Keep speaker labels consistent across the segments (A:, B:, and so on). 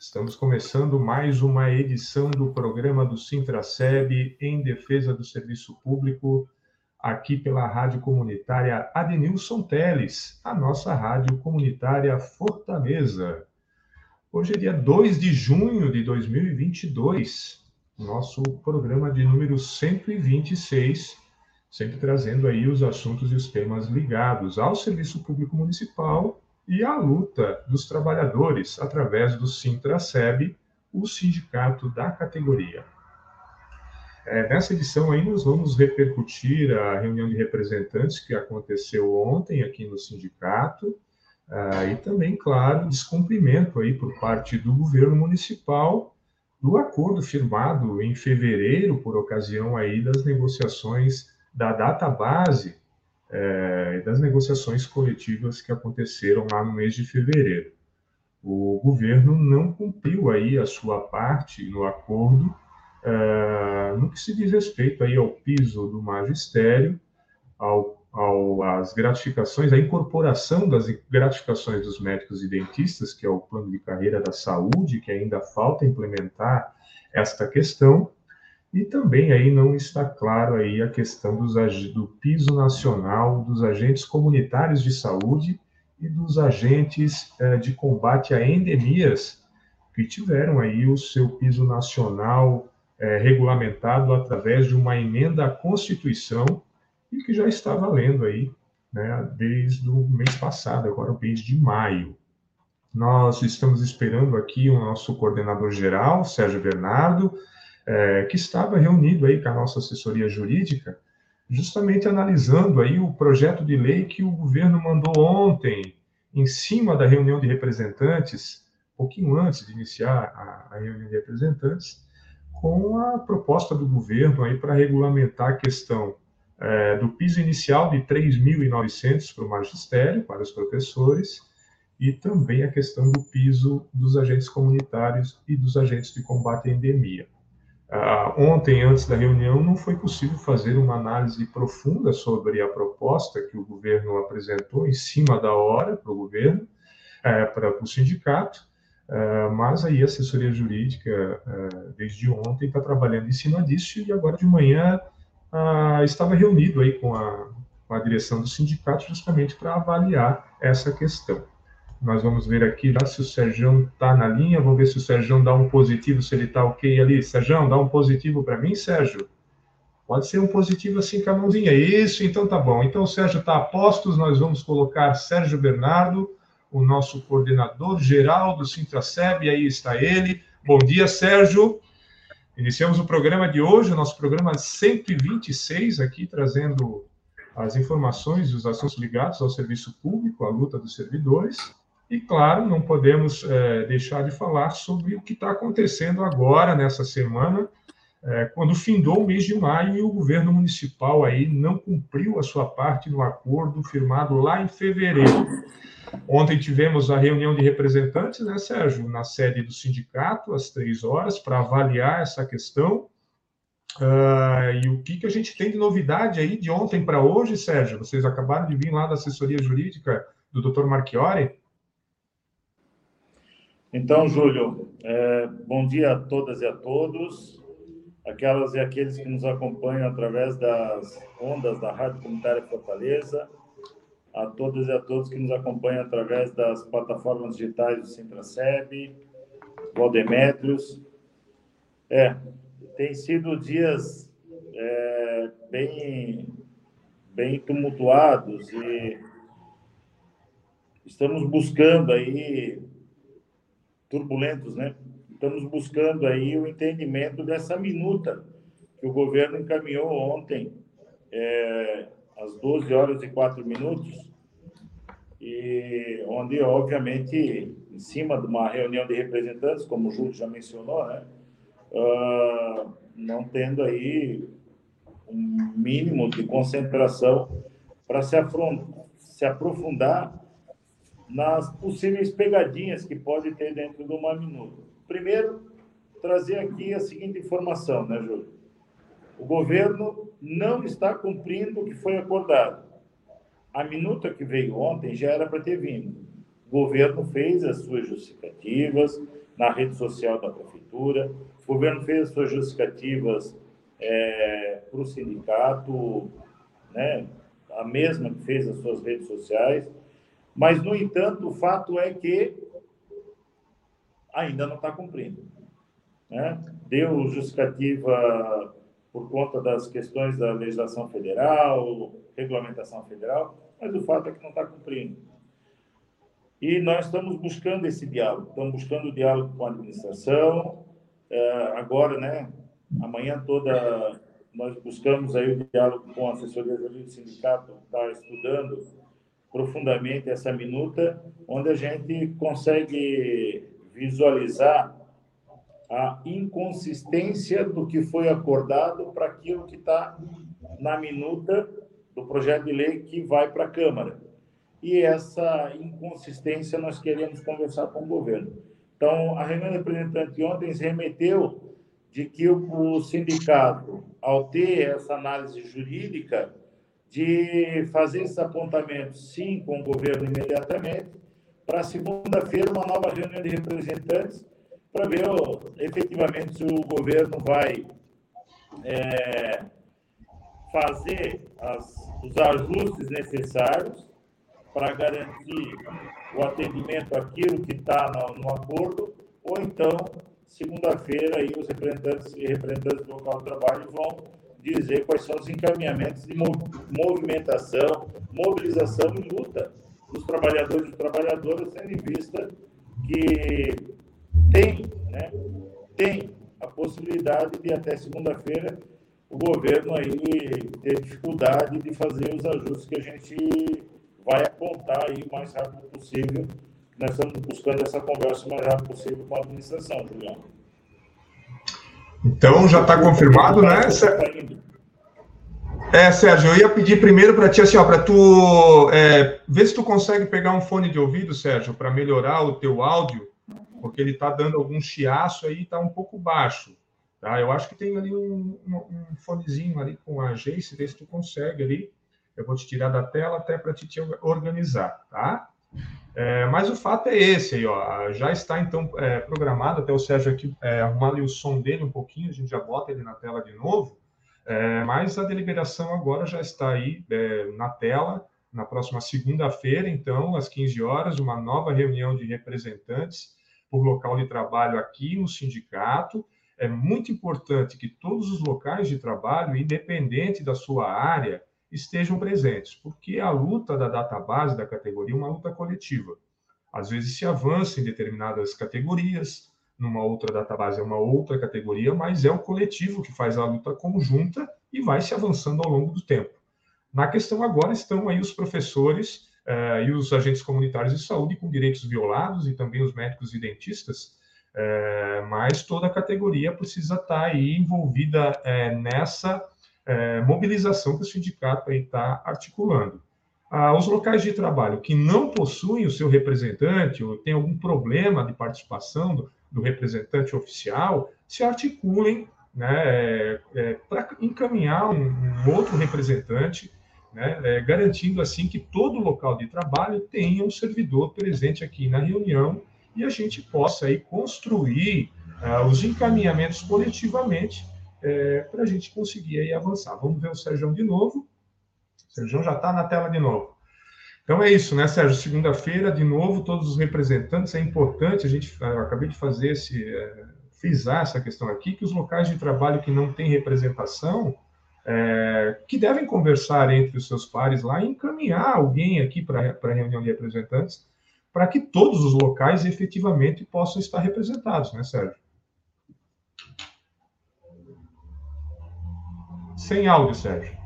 A: Estamos começando mais uma edição do programa do Sintraceb em defesa do serviço público, aqui pela Rádio Comunitária Adenilson Teles, a nossa Rádio Comunitária Fortaleza. Hoje é dia 2 de junho de 2022, nosso programa de número 126, sempre trazendo aí os assuntos e os temas ligados ao serviço público municipal e à luta dos trabalhadores através do Sintraceb, o sindicato da categoria. É, nessa edição aí nós vamos repercutir a reunião de representantes que aconteceu ontem aqui no sindicato, ah, e também, claro, descumprimento aí por parte do governo municipal do acordo firmado em fevereiro por ocasião aí das negociações da data base é, das negociações coletivas que aconteceram lá no mês de fevereiro. O governo não cumpriu aí a sua parte no acordo é, no que se diz respeito aí ao piso do magistério, ao ao, às gratificações, a incorporação das gratificações dos médicos e dentistas, que é o plano de carreira da saúde, que ainda falta implementar esta questão, e também aí não está claro aí a questão dos, do piso nacional dos agentes comunitários de saúde e dos agentes eh, de combate a endemias que tiveram aí o seu piso nacional eh, regulamentado através de uma emenda à Constituição e que já está valendo aí né, desde o mês passado, agora o mês de maio. Nós estamos esperando aqui o nosso coordenador geral, Sérgio Bernardo, é, que estava reunido aí com a nossa assessoria jurídica, justamente analisando aí o projeto de lei que o governo mandou ontem, em cima da reunião de representantes, pouquinho antes de iniciar a, a reunião de representantes, com a proposta do governo aí para regulamentar a questão é, do piso inicial de 3.900 para o magistério, para os professores, e também a questão do piso dos agentes comunitários e dos agentes de combate à endemia. Ah, ontem, antes da reunião, não foi possível fazer uma análise profunda sobre a proposta que o governo apresentou em cima da hora para o governo, é, para o sindicato, é, mas aí a assessoria jurídica, é, desde ontem, está trabalhando em cima disso e agora de manhã ah, estava reunido aí com a, com a direção do sindicato justamente para avaliar essa questão. Nós vamos ver aqui já se o Sérgio está na linha, vamos ver se o Sérgio dá um positivo, se ele está ok ali. Sérgio, dá um positivo para mim, Sérgio? Pode ser um positivo assim com a mãozinha. Isso, então tá bom. Então o Sérgio está a postos, nós vamos colocar Sérgio Bernardo, o nosso coordenador geral do Sintraceb, aí está ele. Bom dia, Sérgio. Iniciamos o programa de hoje, o nosso programa 126, aqui trazendo as informações e os assuntos ligados ao serviço público, à luta dos servidores. E, claro, não podemos é, deixar de falar sobre o que está acontecendo agora, nessa semana, é, quando findou o mês de maio e o governo municipal aí não cumpriu a sua parte no acordo firmado lá em fevereiro. Ontem tivemos a reunião de representantes, né, Sérgio, na sede do sindicato, às três horas, para avaliar essa questão. Uh, e o que, que a gente tem de novidade aí de ontem para hoje, Sérgio? Vocês acabaram de vir lá da assessoria jurídica do Dr. Marchiori?
B: Então, Júlio, é, bom dia a todas e a todos, aquelas e aqueles que nos acompanham através das ondas da Rádio Comunitária Fortaleza, a todas e a todos que nos acompanham através das plataformas digitais do Sintraceb, Valdemétrios. É, tem sido dias é, bem, bem tumultuados e estamos buscando aí, turbulentos, né? Estamos buscando aí o entendimento dessa minuta que o governo encaminhou ontem, é, às 12 horas e 4 minutos, e onde, obviamente, em cima de uma reunião de representantes, como o Júlio já mencionou, né, uh, não tendo aí um mínimo de concentração para se, se aprofundar nas possíveis pegadinhas que pode ter dentro de uma minuta. Primeiro, trazer aqui a seguinte informação, né, Júlio? O governo não está cumprindo o que foi acordado. A minuta que veio ontem já era para ter vindo. O governo fez as suas justificativas na rede social da prefeitura, o governo fez as suas justificativas é, para o sindicato, né, a mesma que fez as suas redes sociais, mas, no entanto, o fato é que ainda não está cumprindo. Né? Deu justificativa por conta das questões da legislação federal, regulamentação federal, mas o fato é que não está cumprindo. E nós estamos buscando esse diálogo, estamos buscando o diálogo com a administração. É, agora, né, amanhã toda nós buscamos aí o diálogo com a assessoria do sindicato, está estudando profundamente essa minuta, onde a gente consegue visualizar a inconsistência do que foi acordado para aquilo que está na minuta do projeto de lei que vai para a Câmara. E essa inconsistência nós queremos conversar com o governo. Então, a reunião representante ontem remeteu de que o sindicato, ao ter essa análise jurídica, de fazer esses apontamentos, sim, com o governo imediatamente, para segunda-feira, uma nova reunião de representantes, para ver efetivamente se o governo vai é, fazer as, os ajustes necessários para garantir o atendimento àquilo que está no, no acordo, ou então, segunda-feira, os representantes e representantes do local de trabalho vão dizer quais são os encaminhamentos de movimentação, mobilização e luta dos trabalhadores e trabalhadoras, tendo em vista que tem, né, tem a possibilidade de até segunda-feira o governo aí ter dificuldade de fazer os ajustes que a gente vai apontar aí o mais rápido possível. Nós estamos buscando essa conversa o mais rápido possível com a administração, Juliano.
A: Então já está confirmado, né? É, Sérgio, eu ia pedir primeiro para ti, assim, ó, para tu é, ver se tu consegue pegar um fone de ouvido, Sérgio, para melhorar o teu áudio, porque ele está dando algum chiaço aí, está um pouco baixo, tá? Eu acho que tem ali um, um, um fonezinho ali com a Jace, vê se tu consegue ali. Eu vou te tirar da tela até para te, te organizar, tá? É, mas o fato é esse aí, ó. Já está então é, programado, até o Sérgio aqui é, arrumar ali o som dele um pouquinho, a gente já bota ele na tela de novo. É, mas a deliberação agora já está aí é, na tela, na próxima segunda-feira, então, às 15 horas, uma nova reunião de representantes por local de trabalho aqui no sindicato. É muito importante que todos os locais de trabalho, independente da sua área, estejam presentes, porque a luta da database da categoria é uma luta coletiva. Às vezes se avança em determinadas categorias, numa outra database é uma outra categoria, mas é o coletivo que faz a luta conjunta e vai se avançando ao longo do tempo. Na questão agora estão aí os professores eh, e os agentes comunitários de saúde com direitos violados e também os médicos e dentistas, eh, mas toda a categoria precisa estar aí envolvida eh, nessa é, mobilização que o sindicato está articulando. Ah, os locais de trabalho que não possuem o seu representante ou tem algum problema de participação do, do representante oficial, se articulem né, é, é, para encaminhar um, um, outro representante, né, é, garantindo assim que todo local de trabalho tenha um servidor presente aqui na reunião e a gente possa aí construir ah, os encaminhamentos coletivamente é, para a gente conseguir aí avançar. Vamos ver o Sérgio de novo. O Sérgio já está na tela de novo. Então é isso, né, Sérgio? Segunda-feira, de novo, todos os representantes. É importante, a gente, eu acabei de fazer esse, é, frisar essa questão aqui, que os locais de trabalho que não têm representação, é, que devem conversar entre os seus pares lá e encaminhar alguém aqui para a reunião de representantes, para que todos os locais efetivamente possam estar representados, né, Sérgio? Sem áudio, Sérgio.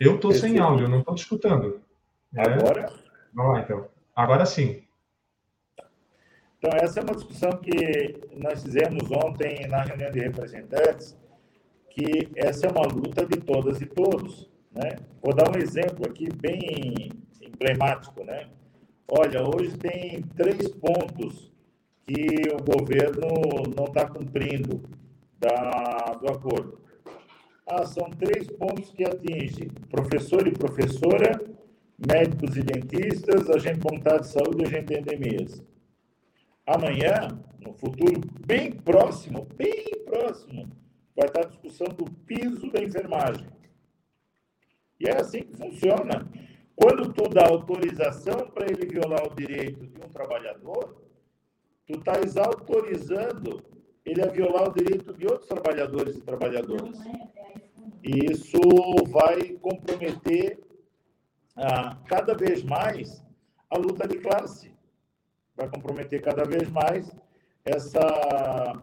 A: Eu estou sem áudio, eu não estou te escutando.
B: É. Agora?
A: Vamos lá, então. Agora sim.
B: Então, essa é uma discussão que nós fizemos ontem na reunião de representantes, que essa é uma luta de todas e todos. Né? Vou dar um exemplo aqui bem emblemático. Né? Olha, hoje tem três pontos que o governo não está cumprindo da, do acordo. Ah, são três pontos que atingem professor e professora, médicos e dentistas, agente comunitário de saúde e agente de endemias. Amanhã, no futuro bem próximo, bem próximo, vai estar a discussão do piso da enfermagem. E é assim que funciona. Quando tu dá autorização para ele violar o direito de um trabalhador, tu estás autorizando ele a violar o direito de outros trabalhadores e trabalhadoras. E isso vai comprometer ah, cada vez mais a luta de classe. Vai comprometer cada vez mais essa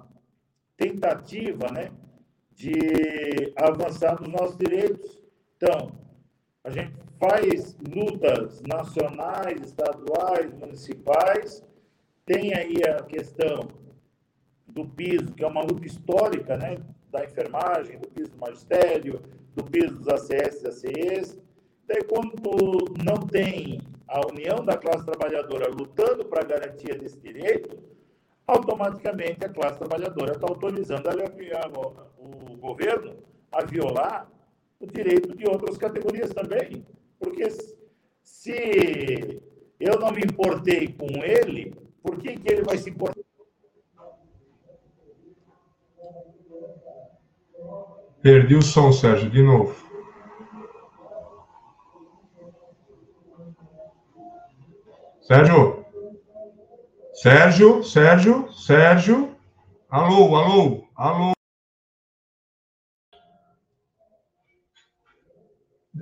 B: tentativa né, de avançar nos nossos direitos. Então, a gente faz lutas nacionais, estaduais, municipais, tem aí a questão do piso, que é uma luta histórica, né? Da enfermagem, do piso do magistério, do piso dos ACS e ACEs. Daí, quando não tem a união da classe trabalhadora lutando para a garantia desse direito, automaticamente a classe trabalhadora está autorizando a, a, o governo a violar o direito de outras categorias também. Porque se eu não me importei com ele, por que, que ele vai se importar?
A: Perdi o som, Sérgio, de novo. Sérgio? Sérgio, Sérgio, Sérgio. Alô, alô, alô.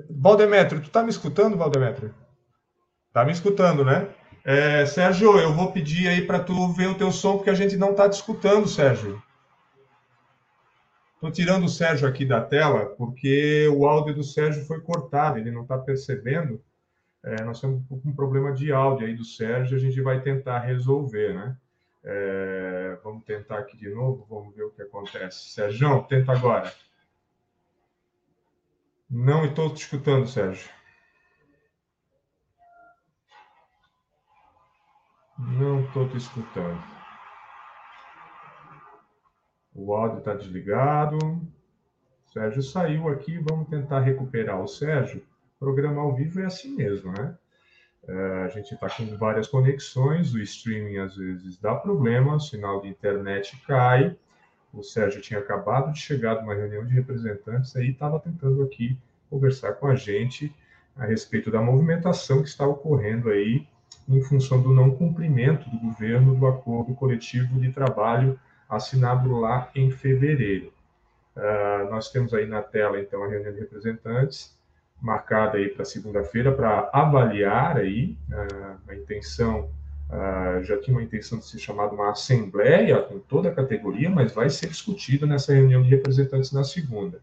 A: Valdemetro, tu tá me escutando, Valdemetro? Tá me escutando, né? É, Sérgio, eu vou pedir aí para tu ver o teu som, porque a gente não tá te escutando, Sérgio. Estou tirando o Sérgio aqui da tela, porque o áudio do Sérgio foi cortado, ele não está percebendo. É, nós temos um problema de áudio aí do Sérgio, a gente vai tentar resolver, né? É, vamos tentar aqui de novo, vamos ver o que acontece. Sérgio, tenta agora. Não estou te escutando, Sérgio. Não estou te escutando. O áudio está desligado. Sérgio saiu aqui, vamos tentar recuperar o Sérgio. Programa ao vivo é assim mesmo, né? É, a gente está com várias conexões, o streaming às vezes dá problema, o sinal de internet cai. O Sérgio tinha acabado de chegar de uma reunião de representantes aí estava tentando aqui conversar com a gente a respeito da movimentação que está ocorrendo aí em função do não cumprimento do governo do acordo coletivo de trabalho assinado lá em fevereiro. Uh, nós temos aí na tela, então, a reunião de representantes, marcada aí para segunda-feira, para avaliar aí uh, a intenção, uh, já tinha uma intenção de ser chamada uma assembleia com toda a categoria, mas vai ser discutido nessa reunião de representantes na segunda.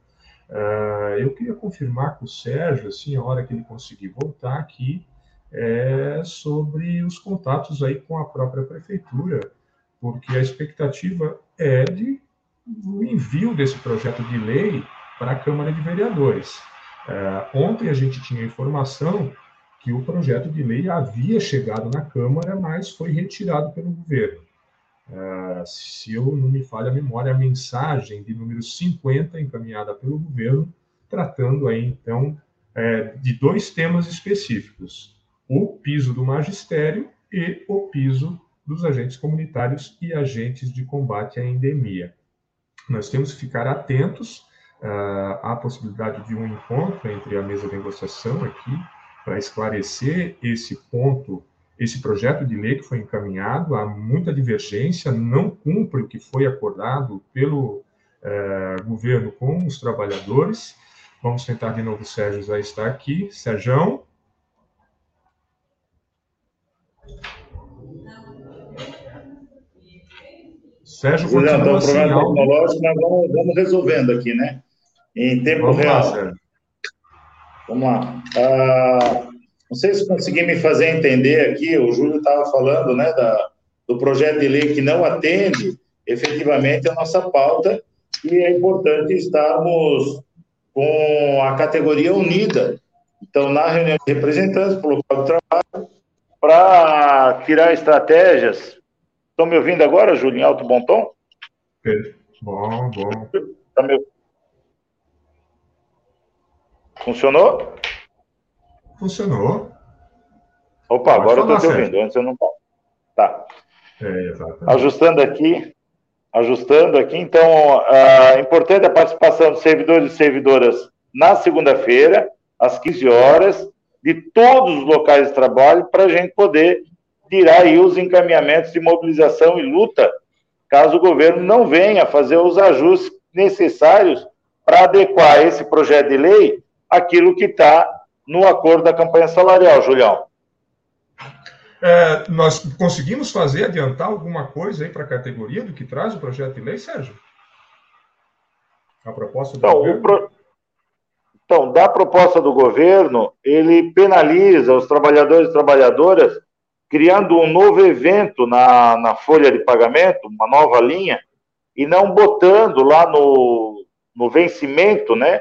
A: eu queria confirmar com o Sérgio, assim, a hora que ele conseguir voltar aqui, é sobre os contatos aí com a própria prefeitura, porque a expectativa é de o envio desse projeto de lei para a Câmara de Vereadores. É, ontem a gente tinha informação que o projeto de lei havia chegado na Câmara, mas foi retirado pelo governo. É, se eu não me falha a memória, a mensagem de número 50 encaminhada pelo governo, tratando aí então é, de dois temas específicos: o piso do magistério e o piso dos agentes comunitários e agentes de combate à endemia. Nós temos que ficar atentos uh, à possibilidade de um encontro entre a mesa de negociação aqui, para esclarecer esse ponto, esse projeto de lei que foi encaminhado, há muita divergência, não cumpre o que foi acordado pelo uh, governo com os trabalhadores. Vamos tentar de novo, Sérgio já está aqui. Sérgio?
B: Sérgio continua então, um problema tecnológico, mas vamos, vamos, resolvendo aqui, né? Em tempo vamos real. Lá, Sérgio. Vamos lá. Ah, não sei se consegui me fazer entender aqui, o Júlio estava falando, né, da, do projeto de lei que não atende efetivamente a nossa pauta e é importante estarmos com a categoria unida. Então, na reunião de representantes, para o local de trabalho, para tirar estratégias. Estão me ouvindo agora, Júlio, em alto bom tom?
A: Bom, bom.
B: Tá me... Funcionou?
A: Funcionou.
B: Opa, Pode agora eu estou te ouvindo, antes eu não Tá. É, Ajustando aqui, ajustando aqui, então, é importante a participação de servidores e servidoras na segunda-feira, às 15 horas, de todos os locais de trabalho, para a gente poder tirar aí os encaminhamentos de mobilização e luta, caso o governo não venha fazer os ajustes necessários para adequar esse projeto de lei àquilo que está no acordo da campanha salarial, Julião.
A: É, nós conseguimos fazer, adiantar alguma coisa aí para a categoria do que traz o projeto de lei, Sérgio? A proposta do
B: então, governo? Pro... Então, da proposta do governo, ele penaliza os trabalhadores e trabalhadoras criando um novo evento na, na folha de pagamento, uma nova linha, e não botando lá no, no vencimento, né?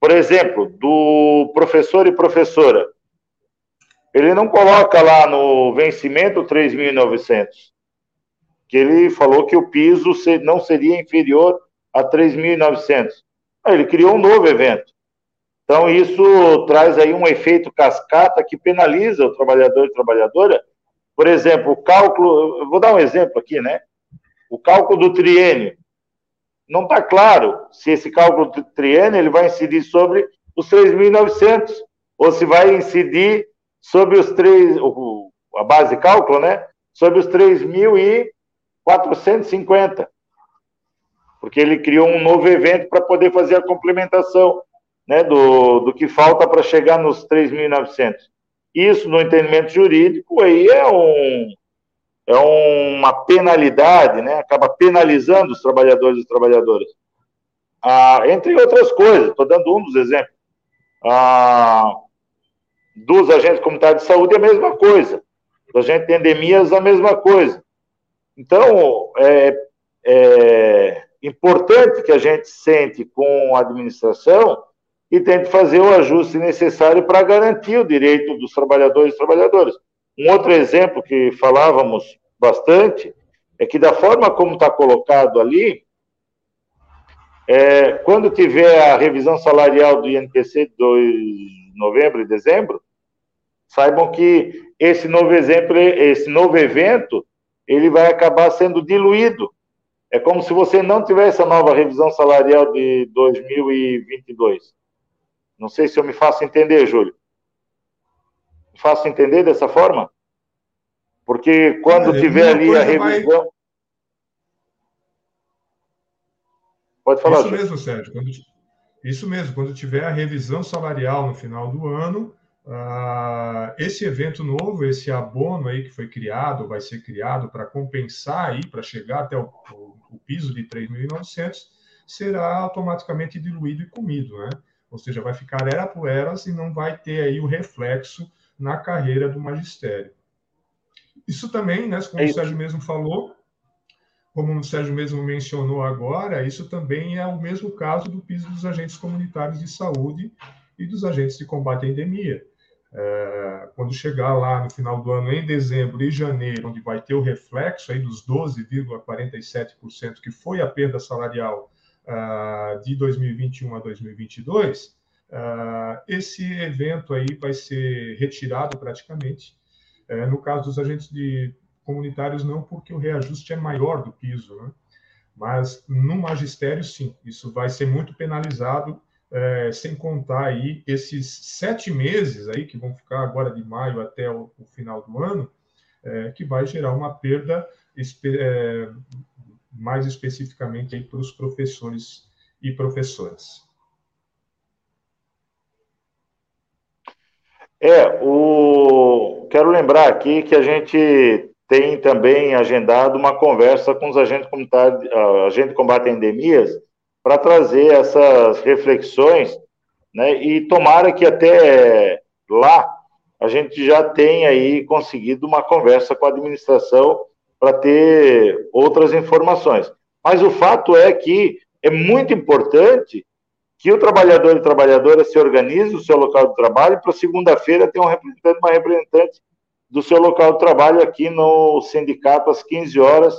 B: Por exemplo, do professor e professora ele não coloca lá no vencimento 3.900, que ele falou que o piso não seria inferior a 3.900. Ele criou um novo evento. Então, isso traz aí um efeito cascata que penaliza o trabalhador e trabalhadora. Por exemplo, o cálculo, vou dar um exemplo aqui, né? O cálculo do triênio. Não está claro se esse cálculo do triênio ele vai incidir sobre os 3.900 ou se vai incidir sobre os três, a base de cálculo, né? Sobre os 3.450. Porque ele criou um novo evento para poder fazer a complementação né, do, do que falta para chegar nos 3.900. Isso, no entendimento jurídico, aí é, um, é uma penalidade, né? acaba penalizando os trabalhadores e trabalhadoras. Ah, entre outras coisas, estou dando um dos exemplos. Ah, dos agentes comunitários de saúde é a mesma coisa. Dos agentes de endemias, a mesma coisa. Então, é, é importante que a gente sente com a administração e tente fazer o ajuste necessário para garantir o direito dos trabalhadores e trabalhadoras. Um outro exemplo que falávamos bastante é que, da forma como está colocado ali, é, quando tiver a revisão salarial do INPC de novembro e dezembro, saibam que esse novo exemplo, esse novo evento, ele vai acabar sendo diluído. É como se você não tivesse a nova revisão salarial de 2022. Não sei se eu me faço entender, Júlio. Me faço entender dessa forma? Porque quando é, tiver ali a revisão. Vai...
A: Pode falar, Isso Júlio. mesmo, Sérgio. Quando, isso mesmo, quando tiver a revisão salarial no final do ano, uh, esse evento novo, esse abono aí que foi criado, vai ser criado para compensar aí, para chegar até o, o, o piso de 3.900, será automaticamente diluído e comido, né? Ou seja, vai ficar era por eras e não vai ter aí o reflexo na carreira do magistério. Isso também, né, como é o Sérgio mesmo falou, como o Sérgio mesmo mencionou agora, isso também é o mesmo caso do piso dos agentes comunitários de saúde e dos agentes de combate à endemia. É, quando chegar lá no final do ano, em dezembro e janeiro, onde vai ter o reflexo aí dos 12,47% que foi a perda salarial uh, de 2021 a 2022, uh, ah, esse evento aí vai ser retirado praticamente. É, no caso dos agentes de comunitários não, porque o reajuste é maior do piso, né? Mas no magistério, sim, isso vai ser muito penalizado, é, sem contar aí esses sete meses aí que vão ficar agora de maio até o, o final do ano, é, que vai gerar uma perda mais especificamente para os professores e professoras.
B: É, o... quero lembrar aqui que a gente tem também agendado uma conversa com os agentes comunitários, agente de combate a endemias, para trazer essas reflexões, né, e tomara que até lá a gente já tenha aí conseguido uma conversa com a administração para ter outras informações. Mas o fato é que é muito importante que o trabalhador e trabalhadora se organize no seu local de trabalho para segunda-feira ter um representante, uma representante do seu local de trabalho aqui no sindicato às 15 horas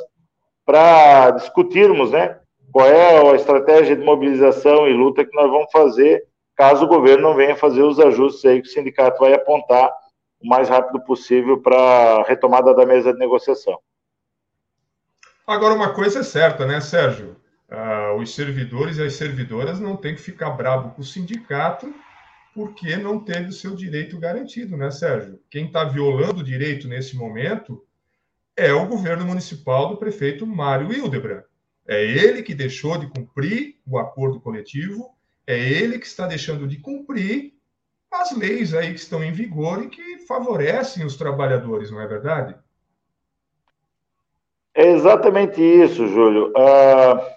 B: para discutirmos, né, qual é a estratégia de mobilização e luta que nós vamos fazer caso o governo não venha fazer os ajustes aí que o sindicato vai apontar o mais rápido possível para a retomada da mesa de negociação.
A: Agora, uma coisa é certa, né, Sérgio? Uh, os servidores e as servidoras não têm que ficar bravo com o sindicato porque não teve o seu direito garantido, né, Sérgio? Quem está violando o direito nesse momento é o governo municipal do prefeito Mário Hildebrand. É ele que deixou de cumprir o acordo coletivo, é ele que está deixando de cumprir as leis aí que estão em vigor e que favorecem os trabalhadores, não é verdade?
B: É exatamente isso, Júlio. Uh,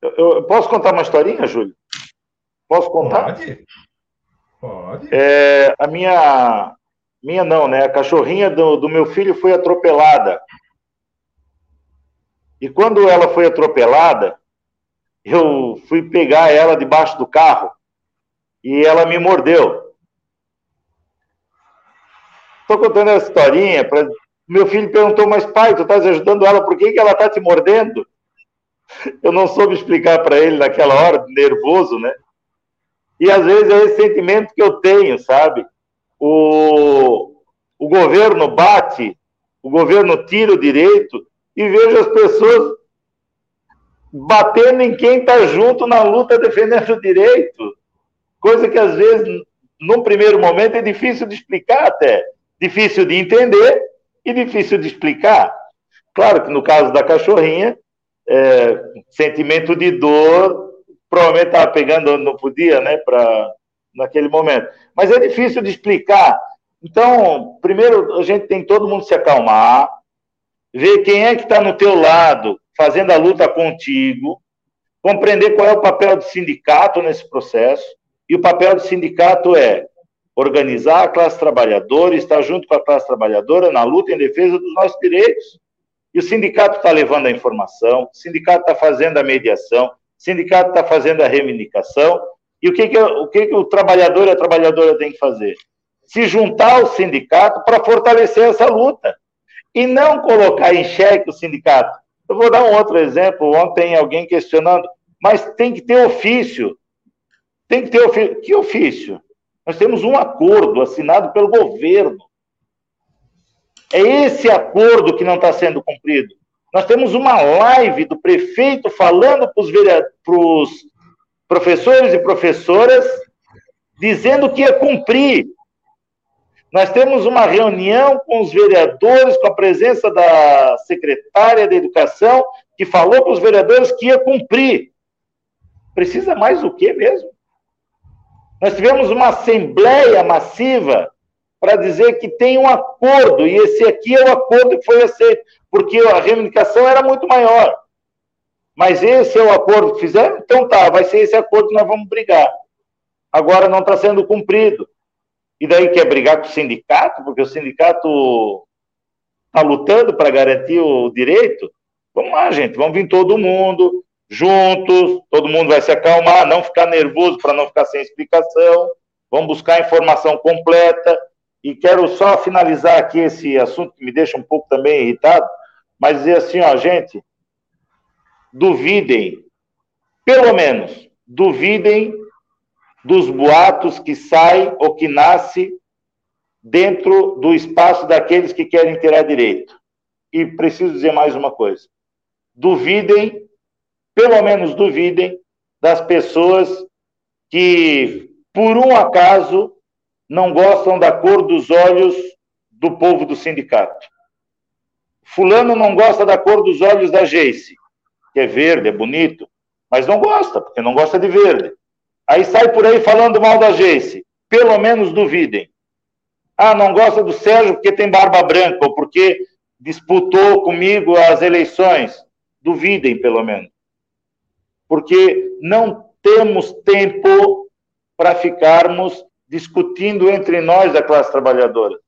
B: eu, eu, posso contar uma historinha, Júlio? Posso contar?
A: Pode. Pode.
B: É, a minha, minha não, né? A cachorrinha do, do meu filho foi atropelada. E quando ela foi atropelada, eu fui pegar ela debaixo do carro e ela me mordeu. Estou contando essa historinha para meu filho perguntou, mas pai, tu estás ajudando ela, por que, que ela está te mordendo? Eu não soube explicar para ele naquela hora, nervoso, né? E às vezes é esse sentimento que eu tenho, sabe? O, o governo bate, o governo tira o direito e vejo as pessoas batendo em quem está junto na luta defendendo o direito. Coisa que às vezes, num primeiro momento, é difícil de explicar até. Difícil de entender e difícil de explicar. Claro que no caso da cachorrinha, é, sentimento de dor, provavelmente estava pegando, não podia, né, para naquele momento. Mas é difícil de explicar. Então, primeiro a gente tem todo mundo se acalmar, ver quem é que está no teu lado, fazendo a luta contigo, compreender qual é o papel do sindicato nesse processo. E o papel do sindicato é organizar a classe trabalhadora, estar junto com a classe trabalhadora na luta em defesa dos nossos direitos. E o sindicato está levando a informação, o sindicato está fazendo a mediação, o sindicato está fazendo a reivindicação. E o que, que, o, que, que o trabalhador e a trabalhadora tem que fazer? Se juntar ao sindicato para fortalecer essa luta. E não colocar em xeque o sindicato. Eu vou dar um outro exemplo. Ontem alguém questionando, mas tem que ter ofício. Tem que ter ofício. Que ofício? Nós temos um acordo assinado pelo governo é esse acordo que não está sendo cumprido. Nós temos uma live do prefeito falando para os professores e professoras, dizendo que ia cumprir. Nós temos uma reunião com os vereadores, com a presença da secretária da Educação, que falou para os vereadores que ia cumprir. Precisa mais o quê mesmo? Nós tivemos uma assembleia massiva para dizer que tem um acordo, e esse aqui é o acordo que foi aceito, porque a reivindicação era muito maior. Mas esse é o acordo que fizeram? Então tá, vai ser esse acordo que nós vamos brigar. Agora não está sendo cumprido. E daí quer brigar com o sindicato, porque o sindicato está lutando para garantir o direito? Vamos lá, gente, vamos vir todo mundo, juntos, todo mundo vai se acalmar, não ficar nervoso para não ficar sem explicação, vamos buscar a informação completa, e quero só finalizar aqui esse assunto que me deixa um pouco também irritado, mas dizer assim, ó, gente, duvidem, pelo menos, duvidem dos boatos que saem ou que nascem dentro do espaço daqueles que querem ter direito. E preciso dizer mais uma coisa. Duvidem, pelo menos duvidem, das pessoas que, por um acaso, não gostam da cor dos olhos do povo do sindicato. Fulano não gosta da cor dos olhos da Geice, que é verde, é bonito, mas não gosta, porque não gosta de verde. Aí sai por aí falando mal da Geice. Pelo menos duvidem. Ah, não gosta do Sérgio porque tem barba branca, ou porque disputou comigo as eleições. Duvidem, pelo menos. Porque não temos tempo para ficarmos discutindo entre nós, a classe trabalhadora.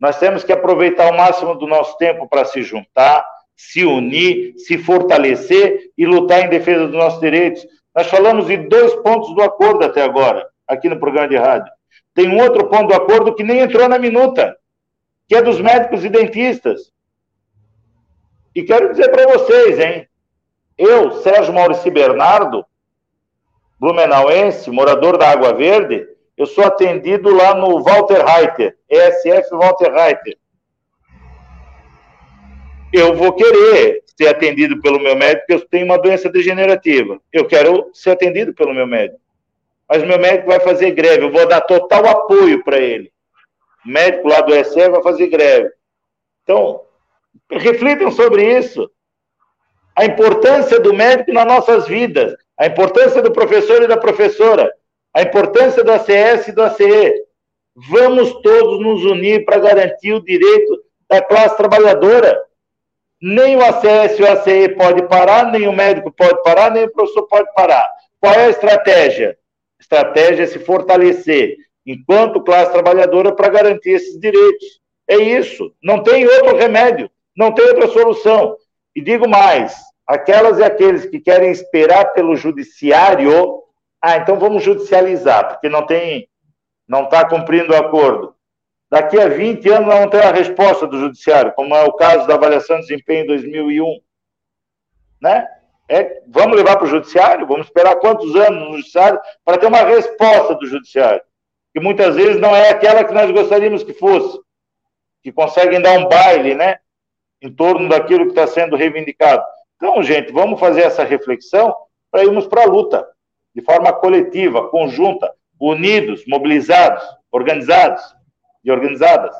B: Nós temos que aproveitar o máximo do nosso tempo para se juntar, se unir, se fortalecer e lutar em defesa dos nossos direitos. Nós falamos de dois pontos do acordo até agora, aqui no programa de rádio. Tem um outro ponto do acordo que nem entrou na minuta, que é dos médicos e dentistas. E quero dizer para vocês, hein? Eu, Sérgio Maurício Bernardo, blumenauense, morador da Água Verde, eu sou atendido lá no Walter Reiter, ESF Walter Reiter. Eu vou querer ser atendido pelo meu médico, porque eu tenho uma doença degenerativa. Eu quero ser atendido pelo meu médico. Mas meu médico vai fazer greve, eu vou dar total apoio para ele. O médico lá do ESF vai fazer greve. Então, reflitam sobre isso. A importância do médico nas nossas vidas, a importância do professor e da professora, a importância do ACS e do ACE. Vamos todos nos unir para garantir o direito da classe trabalhadora. Nem o ACS e o ACE pode parar, nem o médico pode parar, nem o professor pode parar. Qual é a estratégia? A estratégia é se fortalecer enquanto classe trabalhadora para garantir esses direitos. É isso. Não tem outro remédio, não tem outra solução. E digo mais: aquelas e aqueles que querem esperar pelo judiciário, ah, então vamos judicializar, porque não tem, não está cumprindo o acordo. Daqui a 20 anos não tem a resposta do judiciário, como é o caso da avaliação de desempenho em 2001. Né? É, vamos levar para o judiciário? Vamos esperar quantos anos no judiciário para ter uma resposta do judiciário? Que muitas vezes não é aquela que nós gostaríamos que fosse, que conseguem dar um baile, né? Em torno daquilo que está sendo reivindicado. Então, gente, vamos fazer essa reflexão para irmos para a luta, de forma coletiva, conjunta, unidos, mobilizados, organizados e organizadas.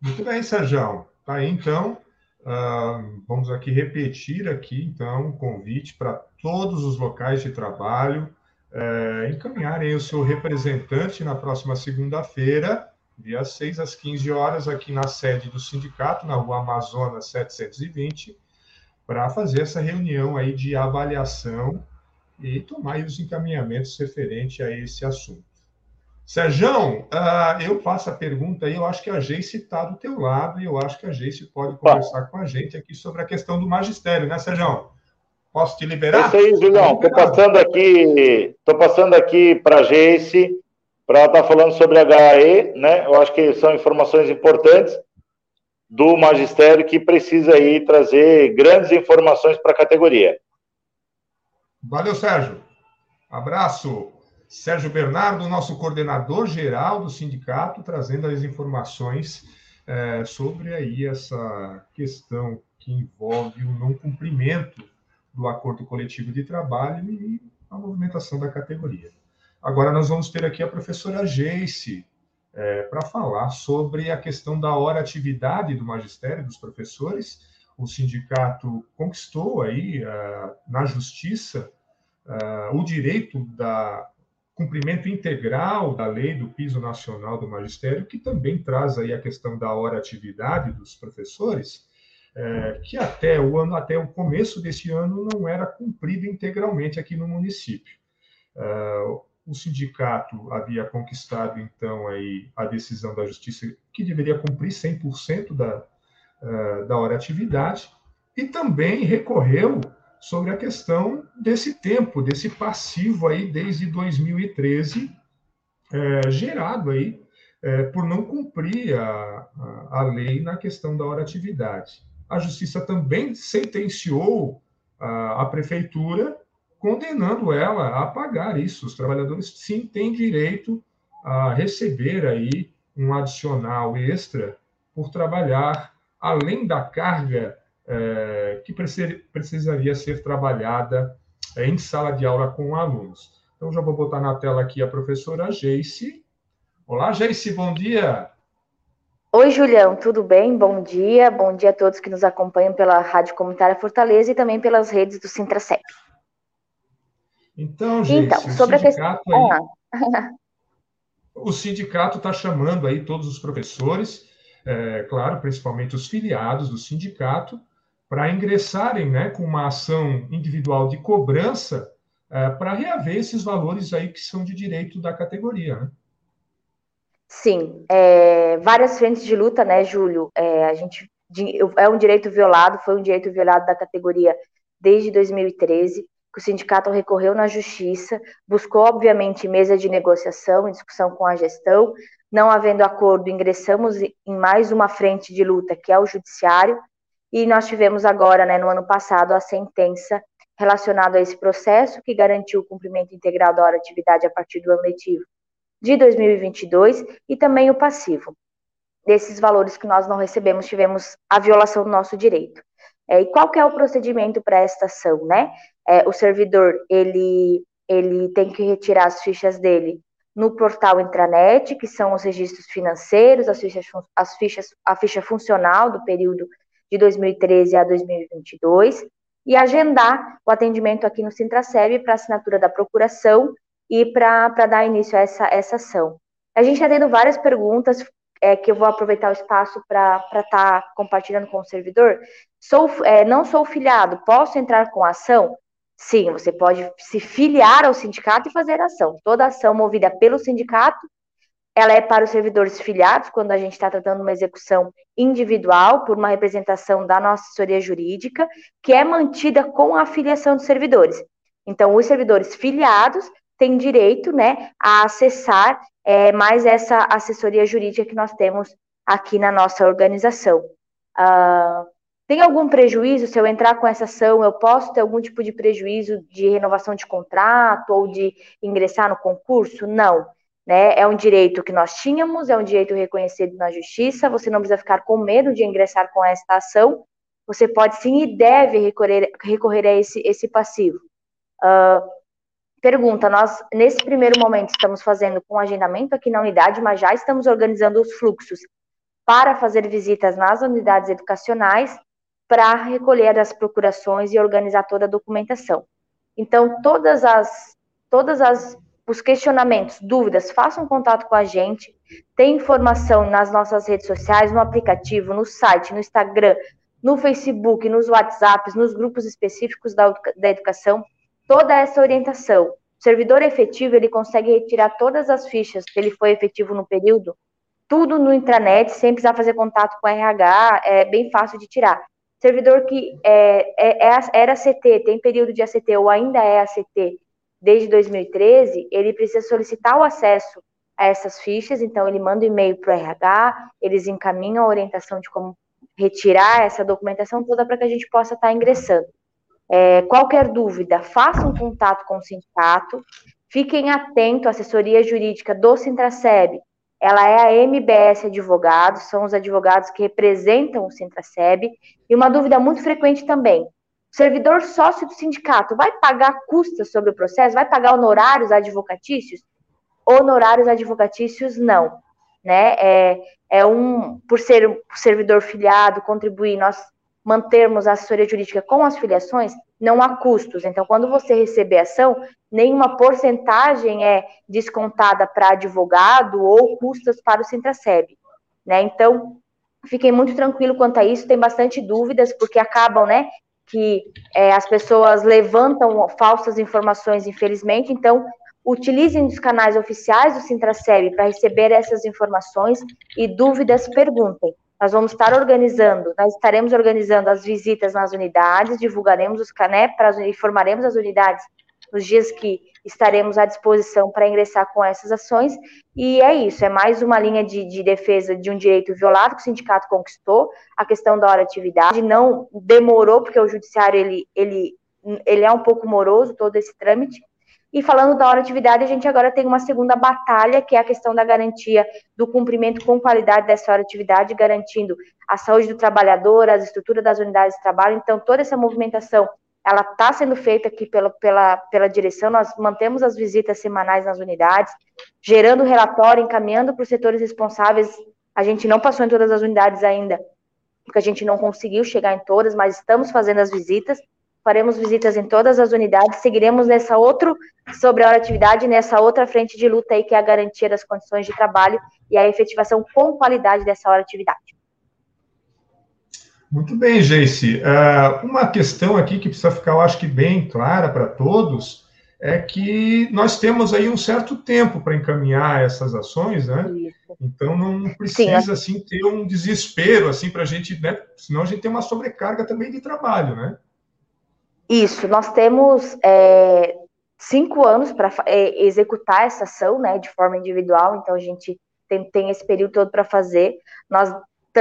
A: Muito bem, Sérgio. Tá aí, então. Uh, vamos aqui repetir aqui, então, o convite para todos os locais de trabalho uh, encaminharem o seu representante na próxima segunda-feira, dia 6 às 15 horas, aqui na sede do sindicato, na rua Amazonas 720, para fazer essa reunião aí de avaliação e tomar os encaminhamentos referente a esse assunto. Sérgio, uh, eu faço a pergunta aí, eu acho que a Geice está do teu lado e eu acho que a Geice pode conversar com a gente aqui sobre a questão do magistério, né, Sérgio? Posso te liberar?
B: Isso aí, Julião. Estou passando aqui, tô passando aqui para a Geice para estar tá falando sobre HAE, né? Eu acho que são informações importantes do magistério que precisa aí trazer grandes informações para a categoria.
A: Valeu, Sérgio. Abraço. Sérgio Bernardo, nosso coordenador geral do sindicato, trazendo as informações é, sobre aí essa questão que envolve o não cumprimento do acordo coletivo de trabalho e a movimentação da categoria. Agora nós vamos ter aqui a professora Geice é, para falar sobre a questão da hora atividade do magistério dos professores. O sindicato conquistou aí uh, na justiça uh, o direito da cumprimento integral da lei do piso nacional do magistério, que também traz aí a questão da hora atividade dos professores, é, que até o ano, até o começo desse ano não era cumprido integralmente aqui no município. É, o sindicato havia conquistado, então, aí, a decisão da justiça que deveria cumprir 100% da, uh, da hora atividade, e também recorreu sobre a questão desse tempo, desse passivo aí desde 2013, é, gerado aí é, por não cumprir a, a, a, lei na questão da hora atividade. A justiça também sentenciou a, a prefeitura condenando ela a pagar isso. Os trabalhadores sim têm direito a receber aí um adicional extra por trabalhar além da carga é, que precisaria ser trabalhada é, em sala de aula com alunos. Então, já vou botar na tela aqui a professora Geice. Olá, Geice, bom dia.
C: Oi, Julião, tudo bem? Bom dia. Bom dia a todos que nos acompanham pela Rádio Comunitária Fortaleza e também pelas redes do Sintracep.
A: Então, gente, então, sobre a questão. Aí, ah. o sindicato está chamando aí todos os professores, é, claro, principalmente os filiados do sindicato, para ingressarem né, com uma ação individual de cobrança é, para reaver esses valores aí que são de direito da categoria. Né?
C: Sim, é, várias frentes de luta, né, Júlio? É, a gente é um direito violado, foi um direito violado da categoria desde 2013, que o sindicato recorreu na justiça, buscou, obviamente, mesa de negociação, discussão com a gestão, não havendo acordo, ingressamos em mais uma frente de luta, que é o judiciário, e nós tivemos agora, né, no ano passado, a sentença relacionada a esse processo, que garantiu o cumprimento integral da hora atividade a partir do ano letivo de 2022, e também o passivo. Desses valores que nós não recebemos, tivemos a violação do nosso direito. É, e qual que é o procedimento para esta ação, né? É, o servidor, ele, ele tem que retirar as fichas dele no portal intranet, que são os registros financeiros, as fichas, as fichas, a ficha funcional do período de 2013 a 2022, e agendar o atendimento aqui no Sintraceb para assinatura da procuração e para dar início a essa, essa ação. A gente está tendo várias perguntas é, que eu vou aproveitar o espaço para estar tá compartilhando com o servidor. Sou, é, não sou filiado, posso entrar com ação? Sim, você pode se filiar ao sindicato e fazer ação. Toda ação movida pelo sindicato, ela é para os servidores filiados, quando a gente está tratando uma execução individual por uma representação da nossa assessoria jurídica, que é mantida com a afiliação dos servidores. Então, os servidores filiados têm direito né, a acessar é, mais essa assessoria jurídica que nós temos aqui na nossa organização. Uh, tem algum prejuízo se eu entrar com essa ação? Eu posso ter algum tipo de prejuízo de renovação de contrato ou de ingressar no concurso? Não. Né? É um direito que nós tínhamos, é um direito reconhecido na justiça. Você não precisa ficar com medo de ingressar com esta ação. Você pode sim e deve recorrer, recorrer a esse, esse passivo. Uh, pergunta: nós, nesse primeiro momento, estamos fazendo com agendamento aqui na unidade, mas já estamos organizando os fluxos para fazer visitas nas unidades educacionais para recolher as procurações e organizar toda a documentação. Então, todas as todas as os questionamentos, dúvidas, façam contato com a gente. Tem informação nas nossas redes sociais, no aplicativo, no site, no Instagram, no Facebook, nos WhatsApps, nos grupos específicos da, da educação, toda essa orientação. O servidor efetivo, ele consegue retirar todas as fichas que ele foi efetivo no período, tudo no intranet, sem precisar fazer contato com RH, é bem fácil de tirar. Servidor que é, é, é, era CT, tem período de ACT ou ainda é ACT desde 2013, ele precisa solicitar o acesso a essas fichas, então ele manda um e-mail para o RH, eles encaminham a orientação de como retirar essa documentação toda para que a gente possa estar tá ingressando. É, qualquer dúvida, façam contato com o sindicato, fiquem atentos à assessoria jurídica do Sintraceb, ela é a MBS Advogados, são os advogados que representam o Sintraceb, e uma dúvida muito frequente também, o servidor sócio do sindicato vai pagar custas sobre o processo? Vai pagar honorários advocatícios? Honorários advocatícios, não. Né? É, é um, por ser um servidor filiado, contribuir, nós mantermos a assessoria jurídica com as filiações, não há custos. Então, quando você receber ação, nenhuma porcentagem é descontada para advogado ou custas para o Sintraceb. Né? Então, fiquem muito tranquilo quanto a isso, tem bastante dúvidas, porque acabam, né, que é, as pessoas levantam falsas informações, infelizmente, então utilizem os canais oficiais do Sintraceb para receber essas informações e dúvidas, perguntem. Nós vamos estar organizando, nós estaremos organizando as visitas nas unidades, divulgaremos os CANEP, informaremos as unidades nos dias que estaremos à disposição para ingressar com essas ações. E é isso, é mais uma linha de, de, defesa de um direito violado que o sindicato conquistou. A questão da hora atividade não demorou, porque o judiciário ele, ele, ele é um pouco moroso todo esse trâmite, e falando da hora atividade, a gente agora tem uma segunda batalha, que é a questão da garantia do cumprimento com qualidade dessa hora atividade, garantindo a saúde do trabalhador, as estruturas das unidades de trabalho. Então, toda essa movimentação, ela está sendo feita aqui pela, pela, pela direção. Nós mantemos as visitas semanais nas unidades, gerando relatório, encaminhando para os setores responsáveis. A gente não passou em todas as unidades ainda, porque a gente não conseguiu chegar em todas, mas estamos fazendo as visitas faremos visitas em todas as unidades, seguiremos nessa outra sobre a atividade, nessa outra frente de luta aí, que é a garantia das condições de trabalho e a efetivação com qualidade dessa hora atividade.
A: Muito bem, Geice. Uh, uma questão aqui que precisa ficar, eu acho que bem clara para todos, é que nós temos aí um certo tempo para encaminhar essas ações, né? Isso. Então não precisa Sim. assim ter um desespero assim para a gente, né? Senão a gente tem uma sobrecarga também de trabalho, né?
C: Isso, nós temos é, cinco anos para é, executar essa ação, né, de forma individual. Então a gente tem, tem esse período todo para fazer. Nós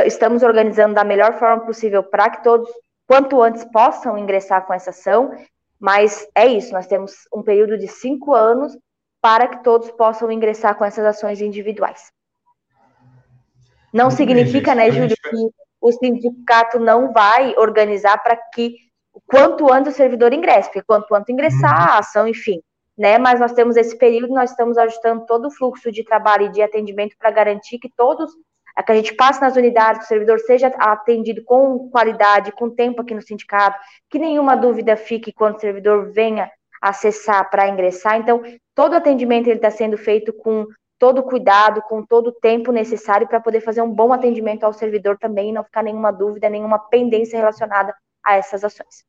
C: estamos organizando da melhor forma possível para que todos, quanto antes, possam ingressar com essa ação. Mas é isso, nós temos um período de cinco anos para que todos possam ingressar com essas ações individuais. Não significa, né, Júlio, que o sindicato não vai organizar para que quanto antes o servidor ingresse, porque quanto antes ingressar uhum. a ação, enfim, né? Mas nós temos esse período, nós estamos ajustando todo o fluxo de trabalho e de atendimento para garantir que todos, que a gente passe nas unidades, que o servidor seja atendido com qualidade, com tempo aqui no sindicato, que nenhuma dúvida fique quando o servidor venha acessar para ingressar. Então, todo o atendimento ele está sendo feito com todo o cuidado, com todo o tempo necessário para poder fazer um bom atendimento ao servidor também e não ficar nenhuma dúvida, nenhuma pendência relacionada a essas ações.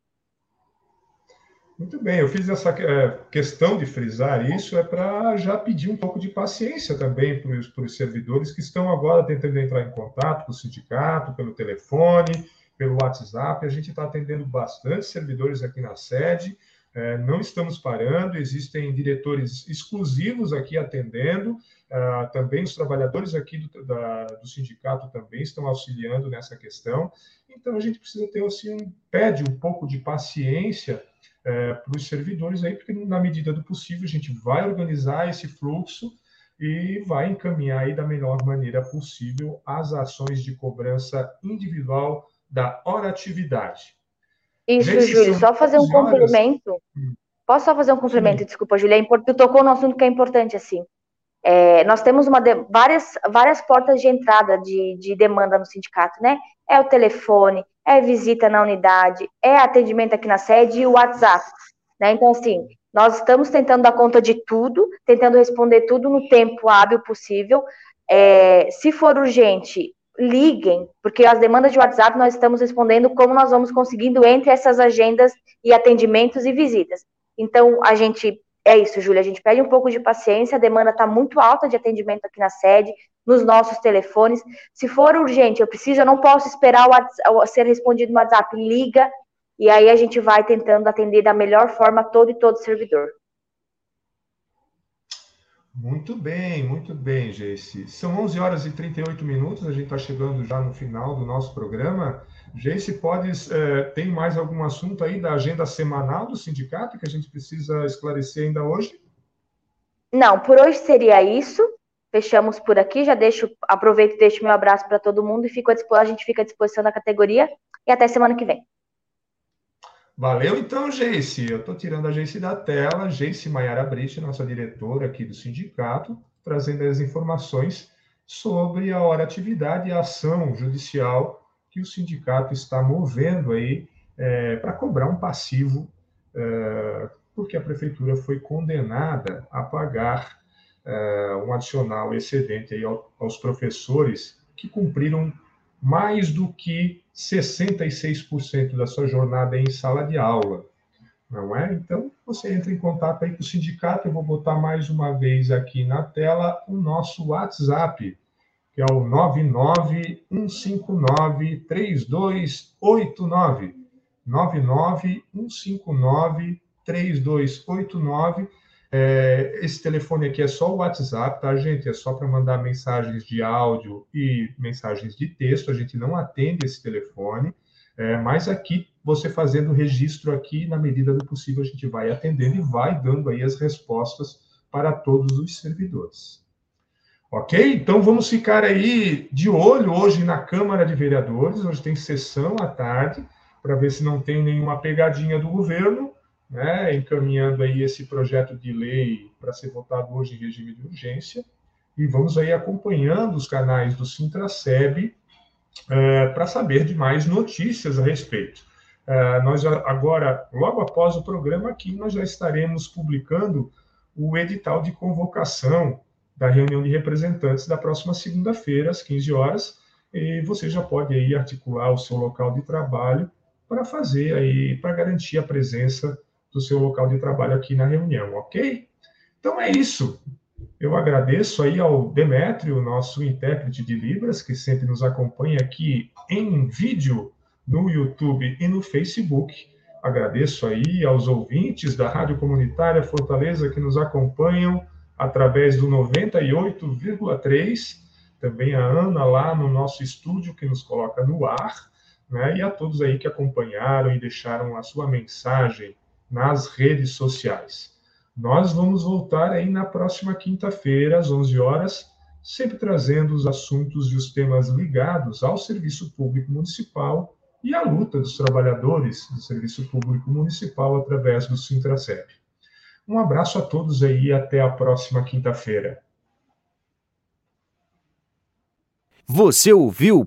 A: Muito bem, eu fiz essa é, questão de frisar isso, é para já pedir um pouco de paciência também para os servidores que estão agora tentando entrar em contato com o sindicato, pelo telefone, pelo WhatsApp. A gente está atendendo bastante servidores aqui na sede, é, não estamos parando, existem diretores exclusivos aqui atendendo, é, também os trabalhadores aqui do, da, do sindicato também estão auxiliando nessa questão. Então a gente precisa ter assim, um, pede um pouco de paciência é, para os servidores aí, porque na medida do possível a gente vai organizar esse fluxo e vai encaminhar aí da melhor maneira possível as ações de cobrança individual da hora atividade.
C: Isso, Gente, Júlio, só fazer um complemento. Hum. Posso só fazer um complemento? Sim. Desculpa, Júlia. É tu tocou no assunto que é importante, assim. É, nós temos uma de, várias, várias portas de entrada de, de demanda no sindicato, né? É o telefone, é visita na unidade, é atendimento aqui na sede e o WhatsApp. Né? Então, assim, nós estamos tentando dar conta de tudo, tentando responder tudo no tempo hábil possível. É, se for urgente, liguem, porque as demandas de WhatsApp nós estamos respondendo como nós vamos conseguindo entre essas agendas e atendimentos e visitas. Então, a gente é isso, Júlia. A gente pede um pouco de paciência, a demanda está muito alta de atendimento aqui na sede, nos nossos telefones. Se for urgente, eu preciso, eu não posso esperar o ser respondido no WhatsApp. Liga, e aí a gente vai tentando atender da melhor forma todo e todo servidor.
A: Muito bem, muito bem, Geice. São 11 horas e 38 minutos, a gente está chegando já no final do nosso programa. Geice, pode, é, tem mais algum assunto aí da agenda semanal do sindicato que a gente precisa esclarecer ainda hoje?
C: Não, por hoje seria isso. Fechamos por aqui. Já deixo, aproveito e deixo meu abraço para todo mundo e fico a, a gente fica à disposição da categoria. E até semana que vem.
A: Valeu então, Geice. Eu estou tirando a Geice da tela. Geice Maiara Brite, nossa diretora aqui do sindicato, trazendo as informações sobre a hora atividade e a ação judicial que o sindicato está movendo aí é, para cobrar um passivo, é, porque a prefeitura foi condenada a pagar é, um adicional excedente aí aos professores que cumpriram mais do que 66% da sua jornada em sala de aula, não é? Então, você entra em contato aí com o sindicato, eu vou botar mais uma vez aqui na tela o nosso WhatsApp, que é o 991593289. 991593289. É, esse telefone aqui é só o WhatsApp, tá, gente? É só para mandar mensagens de áudio e mensagens de texto. A gente não atende esse telefone, é, mas aqui, você fazendo o registro aqui, na medida do possível, a gente vai atendendo e vai dando aí as respostas para todos os servidores. Ok? Então vamos ficar aí de olho hoje na Câmara de Vereadores. Hoje tem sessão à tarde, para ver se não tem nenhuma pegadinha do governo, né? encaminhando aí esse projeto de lei para ser votado hoje em regime de urgência. E vamos aí acompanhando os canais do Sintraceb é, para saber de mais notícias a respeito. É, nós agora, logo após o programa aqui, nós já estaremos publicando o edital de convocação da reunião de representantes da próxima segunda-feira, às 15 horas, e você já pode aí articular o seu local de trabalho para fazer aí, para garantir a presença do seu local de trabalho aqui na reunião, ok? Então é isso. Eu agradeço aí ao Demétrio, nosso intérprete de Libras, que sempre nos acompanha aqui em vídeo no YouTube e no Facebook. Agradeço aí aos ouvintes da Rádio Comunitária Fortaleza que nos acompanham através do 98,3, também a Ana lá no nosso estúdio que nos coloca no ar, né? E a todos aí que acompanharam e deixaram a sua mensagem nas redes sociais. Nós vamos voltar aí na próxima quinta-feira, às 11 horas, sempre trazendo os assuntos e os temas ligados ao serviço público municipal e à luta dos trabalhadores do serviço público municipal através do Sintracep. Um abraço a todos aí e até a próxima quinta-feira.
D: Você ouviu